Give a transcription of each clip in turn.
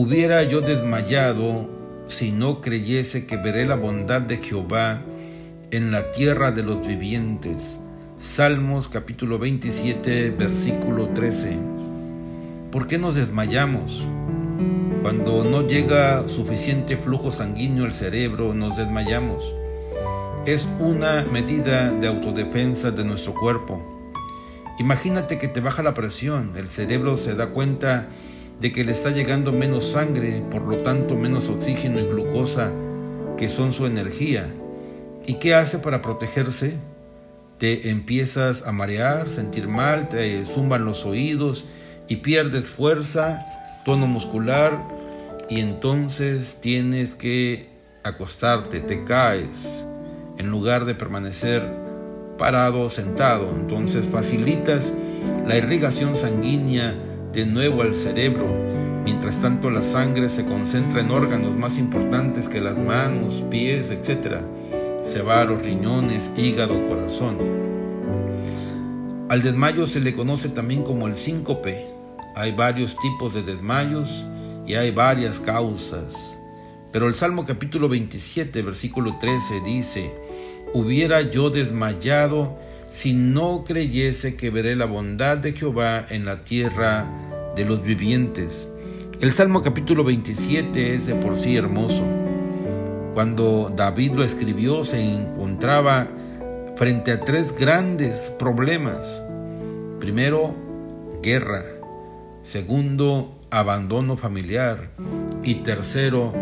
Hubiera yo desmayado si no creyese que veré la bondad de Jehová en la tierra de los vivientes. Salmos capítulo 27, versículo 13. ¿Por qué nos desmayamos? Cuando no llega suficiente flujo sanguíneo al cerebro, nos desmayamos. Es una medida de autodefensa de nuestro cuerpo. Imagínate que te baja la presión, el cerebro se da cuenta de que le está llegando menos sangre, por lo tanto menos oxígeno y glucosa, que son su energía. ¿Y qué hace para protegerse? Te empiezas a marear, sentir mal, te zumban los oídos y pierdes fuerza, tono muscular y entonces tienes que acostarte, te caes en lugar de permanecer parado o sentado. Entonces facilitas la irrigación sanguínea de nuevo al cerebro. Mientras tanto la sangre se concentra en órganos más importantes que las manos, pies, etc. Se va a los riñones, hígado, corazón. Al desmayo se le conoce también como el síncope. Hay varios tipos de desmayos y hay varias causas. Pero el Salmo capítulo 27, versículo 13 dice, hubiera yo desmayado si no creyese que veré la bondad de Jehová en la tierra de los vivientes. El Salmo capítulo 27 es de por sí hermoso. Cuando David lo escribió se encontraba frente a tres grandes problemas. Primero, guerra. Segundo, abandono familiar. Y tercero,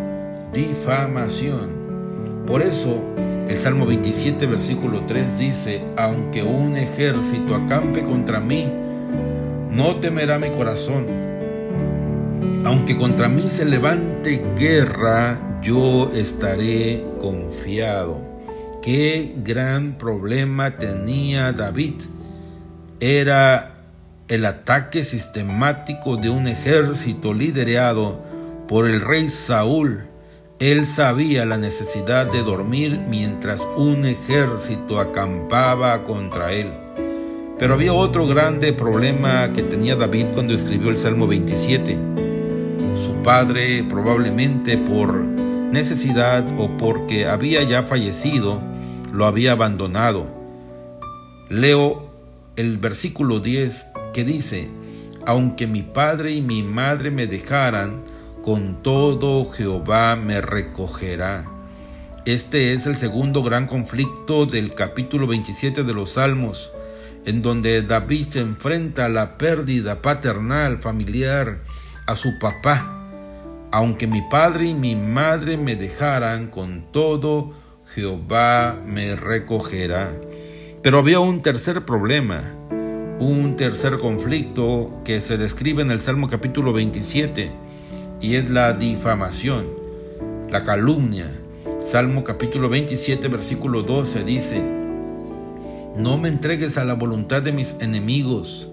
difamación. Por eso, el Salmo 27, versículo 3 dice, aunque un ejército acampe contra mí, no temerá mi corazón. Aunque contra mí se levante guerra, yo estaré confiado. Qué gran problema tenía David. Era el ataque sistemático de un ejército liderado por el rey Saúl él sabía la necesidad de dormir mientras un ejército acampaba contra él. Pero había otro grande problema que tenía David cuando escribió el Salmo 27. Su padre, probablemente por necesidad o porque había ya fallecido, lo había abandonado. Leo el versículo 10 que dice, aunque mi padre y mi madre me dejaran, con todo Jehová me recogerá. Este es el segundo gran conflicto del capítulo 27 de los Salmos, en donde David se enfrenta a la pérdida paternal, familiar, a su papá. Aunque mi padre y mi madre me dejaran, con todo Jehová me recogerá. Pero había un tercer problema, un tercer conflicto que se describe en el Salmo capítulo 27 y es la difamación, la calumnia. Salmo capítulo 27, versículo 12 dice, No me entregues a la voluntad de mis enemigos,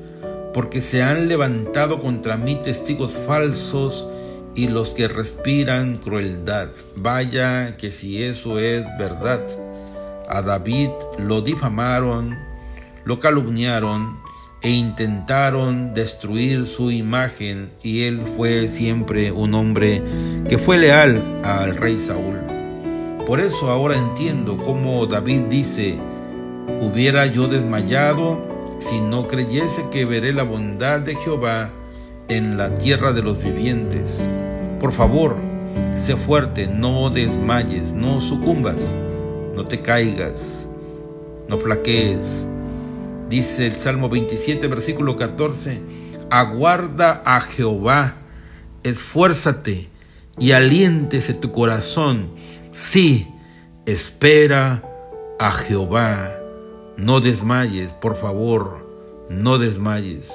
porque se han levantado contra mí testigos falsos y los que respiran crueldad. Vaya que si eso es verdad. A David lo difamaron, lo calumniaron, e intentaron destruir su imagen y él fue siempre un hombre que fue leal al rey Saúl. Por eso ahora entiendo cómo David dice, hubiera yo desmayado si no creyese que veré la bondad de Jehová en la tierra de los vivientes. Por favor, sé fuerte, no desmayes, no sucumbas, no te caigas, no flaquees Dice el Salmo 27, versículo 14, aguarda a Jehová, esfuérzate y aliéntese tu corazón. Sí, espera a Jehová. No desmayes, por favor, no desmayes.